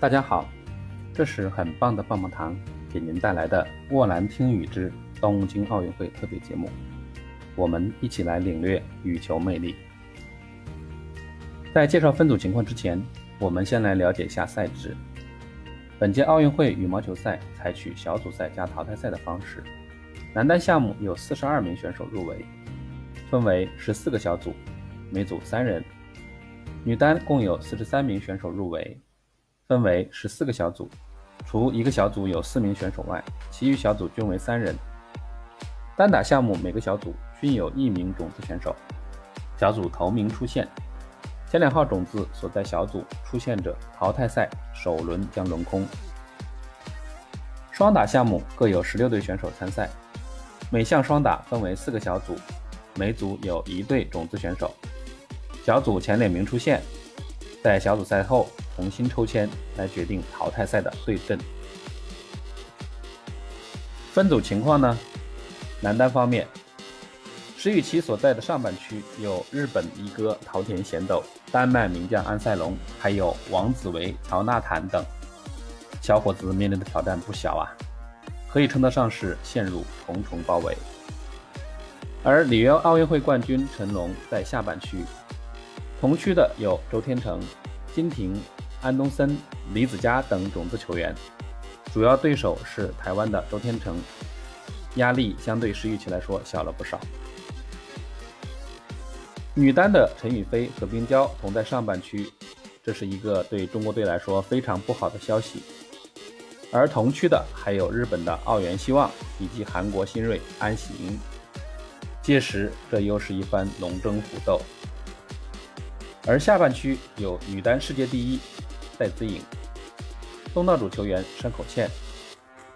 大家好，这是很棒的棒棒糖给您带来的《沃兰听雨之东京奥运会》特别节目，我们一起来领略羽球魅力。在介绍分组情况之前，我们先来了解一下赛制。本届奥运会羽毛球赛采取小组赛加淘汰赛的方式，男单项目有四十二名选手入围，分为十四个小组，每组三人；女单共有四十三名选手入围。分为十四个小组，除一个小组有四名选手外，其余小组均为三人。单打项目每个小组均有一名种子选手，小组头名出现，前两号种子所在小组出现者，淘汰赛首轮将轮空。双打项目各有十六队选手参赛，每项双打分为四个小组，每组有一队种子选手，小组前两名出现，在小组赛后。重新抽签来决定淘汰赛的对阵。分组情况呢？男单方面，石宇奇所在的上半区有日本一哥桃田贤斗、丹麦名将安塞龙，还有王子维、乔纳坦等小伙子面临的挑战不小啊，可以称得上是陷入重重包围。而里约奥运会冠军陈龙在下半区，同区的有周天成、金廷。安东森、李子嘉等种子球员，主要对手是台湾的周天成，压力相对石宇奇来说小了不少。女单的陈雨菲和冰娇同在上半区，这是一个对中国队来说非常不好的消息。而同区的还有日本的奥原希望以及韩国新锐安喜莹，届时这又是一番龙争虎斗。而下半区有女单世界第一。戴资颖、东道主球员山口茜、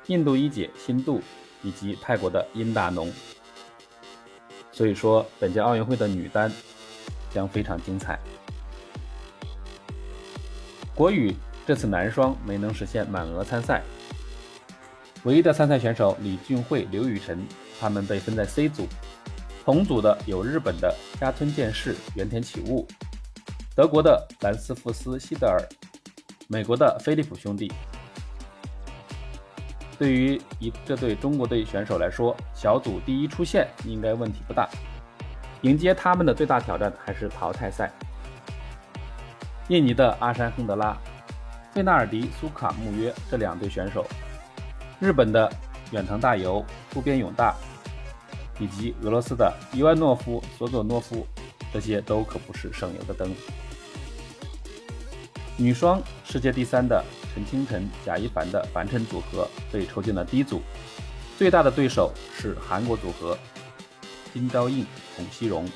印度一姐辛杜以及泰国的殷大农，所以说本届奥运会的女单将非常精彩。国羽这次男双没能实现满额参赛，唯一的参赛选手李俊慧、刘雨辰，他们被分在 C 组，同组的有日本的加村健士、原田启悟，德国的兰斯福斯、希德尔。美国的菲利普兄弟，对于一这对中国队选手来说，小组第一出线应该问题不大。迎接他们的最大挑战还是淘汰赛。印尼的阿山亨德拉、费纳尔迪苏卡穆约这两队选手，日本的远藤大由、渡边勇大，以及俄罗斯的伊万诺夫、索佐诺夫，这些都可不是省油的灯。女双世界第三的陈清晨、贾一凡的樊晨组合被抽进了 D 组，最大的对手是韩国组合金昭映、孔熙荣，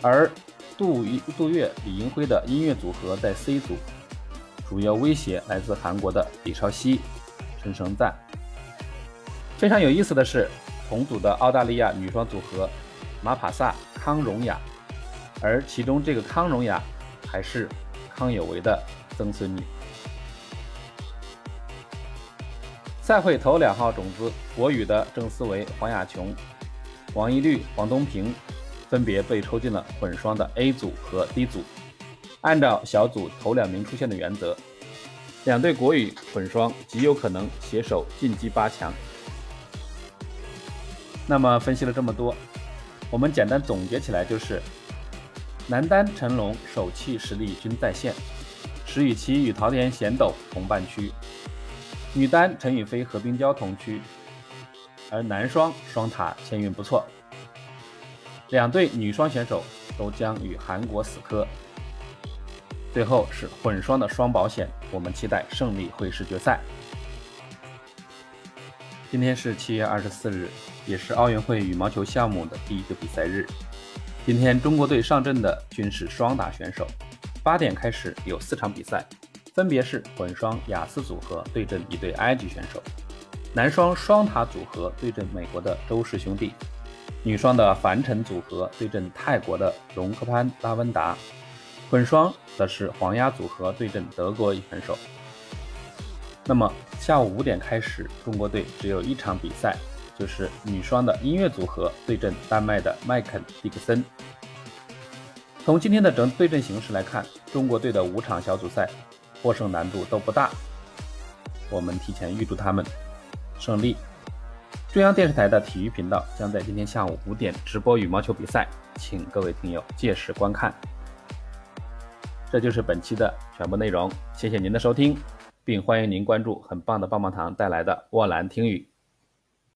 而杜杜月、李英辉的音乐组合在 C 组，主要威胁来自韩国的李超熙、陈升赞。非常有意思的是，同组的澳大利亚女双组合马帕萨、康荣雅，而其中这个康荣雅还是。康有为的曾孙女。赛会头两号种子国羽的郑思维、黄雅琼、王懿律、黄东萍，分别被抽进了混双的 A 组和 D 组。按照小组头两名出现的原则，两队国羽混双极有可能携手晋级八强。那么分析了这么多，我们简单总结起来就是。男单陈龙手气实力均在线，石宇奇与桃田贤斗同半区；女单陈雨菲和冰娇同区，而男双双塔签运不错，两队女双选手都将与韩国死磕。最后是混双的双保险，我们期待胜利会师决赛。今天是七月二十四日，也是奥运会羽毛球项目的第一个比赛日。今天中国队上阵的均是双打选手，八点开始有四场比赛，分别是混双雅思组合对阵一对埃及选手，男双双塔组合对阵美国的周氏兄弟，女双的樊晨组合对阵泰国的荣克潘拉温达，混双则是黄鸭组合对阵德国选手。那么下午五点开始，中国队只有一场比赛。就是女双的音乐组合对阵丹麦的麦肯迪克森。从今天的整对阵形势来看，中国队的五场小组赛获胜难度都不大。我们提前预祝他们胜利。中央电视台的体育频道将在今天下午五点直播羽毛球比赛，请各位听友届时观看。这就是本期的全部内容，谢谢您的收听，并欢迎您关注很棒的棒棒糖带来的沃兰听语。